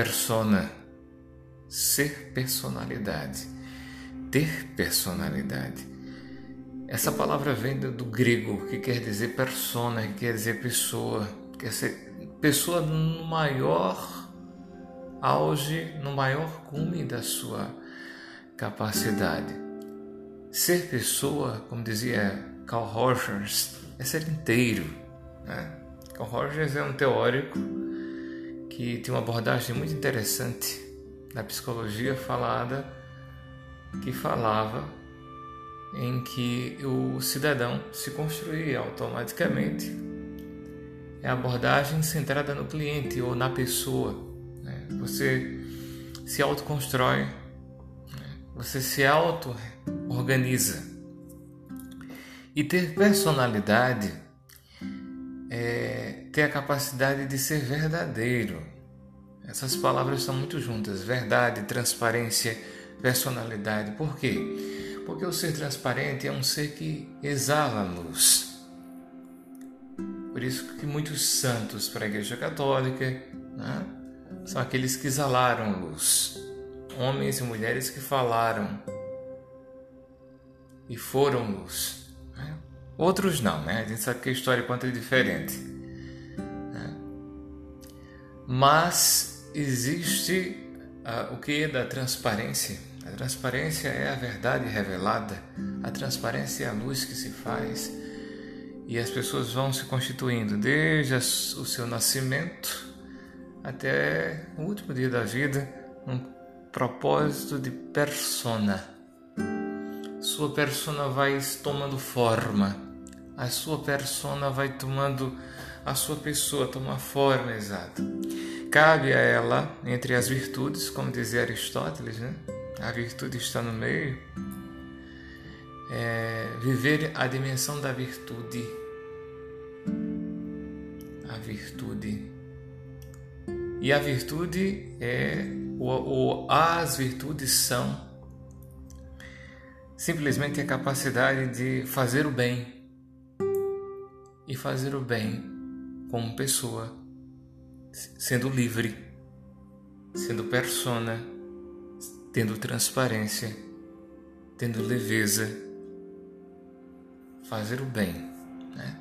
persona, ser personalidade, ter personalidade. Essa palavra vem do grego, que quer dizer persona, que quer dizer pessoa, quer ser pessoa no maior auge, no maior cume da sua capacidade. Ser pessoa, como dizia Carl Rogers, é ser inteiro. Né? Carl Rogers é um teórico que tem uma abordagem muito interessante na psicologia falada, que falava em que o cidadão se construía automaticamente. É a abordagem centrada no cliente ou na pessoa. Né? Você se autoconstrói, né? você se auto-organiza. E ter personalidade ter a capacidade de ser verdadeiro. Essas palavras são muito juntas: verdade, transparência, personalidade. Por quê? Porque o ser transparente é um ser que exala luz. Por isso que muitos santos para a Igreja Católica né, são aqueles que exalaram luz. Homens e mulheres que falaram e foram luz. Né? Outros não, né? A gente sabe que a história conta é diferente. Mas existe uh, o que é da transparência. A transparência é a verdade revelada. A transparência é a luz que se faz. E as pessoas vão se constituindo desde o seu nascimento até o último dia da vida, um propósito de persona. Sua persona vai tomando forma a sua persona vai tomando, a sua pessoa toma forma exata. Cabe a ela, entre as virtudes, como dizia Aristóteles, né? a virtude está no meio, é viver a dimensão da virtude. A virtude. E a virtude é, ou, ou as virtudes são simplesmente a capacidade de fazer o bem e fazer o bem como pessoa, sendo livre, sendo persona, tendo transparência, tendo leveza, fazer o bem. Né?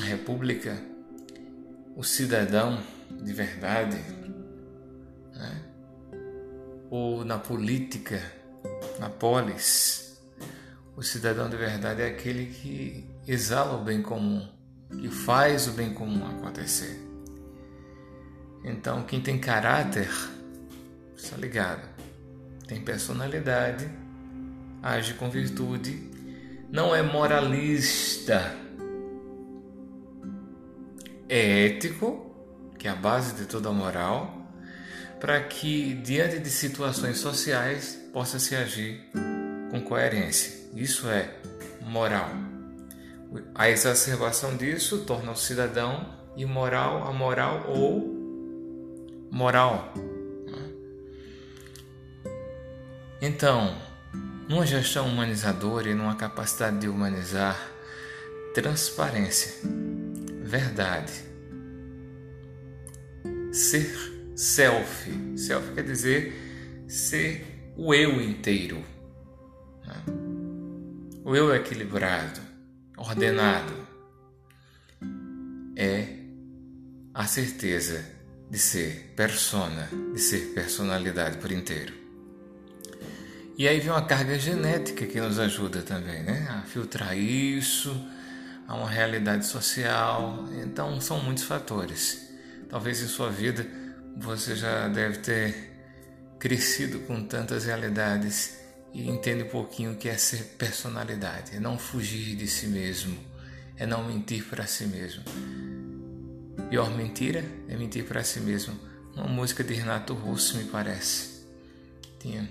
A República, o cidadão de verdade, né? ou na política, na polis, o cidadão de verdade é aquele que exala o bem comum, que faz o bem comum acontecer. Então, quem tem caráter, está ligado, tem personalidade, age com virtude, não é moralista, é ético, que é a base de toda a moral, para que diante de situações sociais possa se agir com coerência. Isso é moral. A exacerbação disso torna o cidadão imoral, amoral ou moral. Então, numa gestão humanizadora e numa capacidade de humanizar, transparência, verdade, ser self. Self quer dizer ser o eu inteiro. Né? O eu equilibrado, ordenado, é a certeza de ser persona, de ser personalidade por inteiro. E aí vem uma carga genética que nos ajuda também, né? A filtrar isso, a uma realidade social. Então são muitos fatores. Talvez em sua vida você já deve ter crescido com tantas realidades e entende um pouquinho o que é ser personalidade, é não fugir de si mesmo, é não mentir para si mesmo. Pior mentira é mentir para si mesmo. Uma música de Renato Russo, me parece, tinha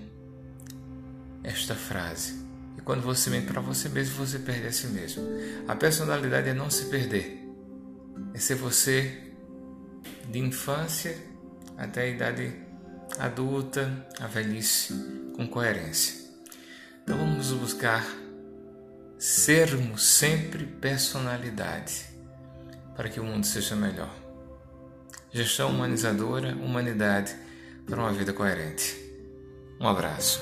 esta frase. E quando você mente para você mesmo, você perde a si mesmo. A personalidade é não se perder, é ser você de infância até a idade adulta, a velhice, com coerência. Então vamos buscar sermos sempre personalidade para que o mundo seja melhor. Gestão humanizadora, humanidade para uma vida coerente. Um abraço.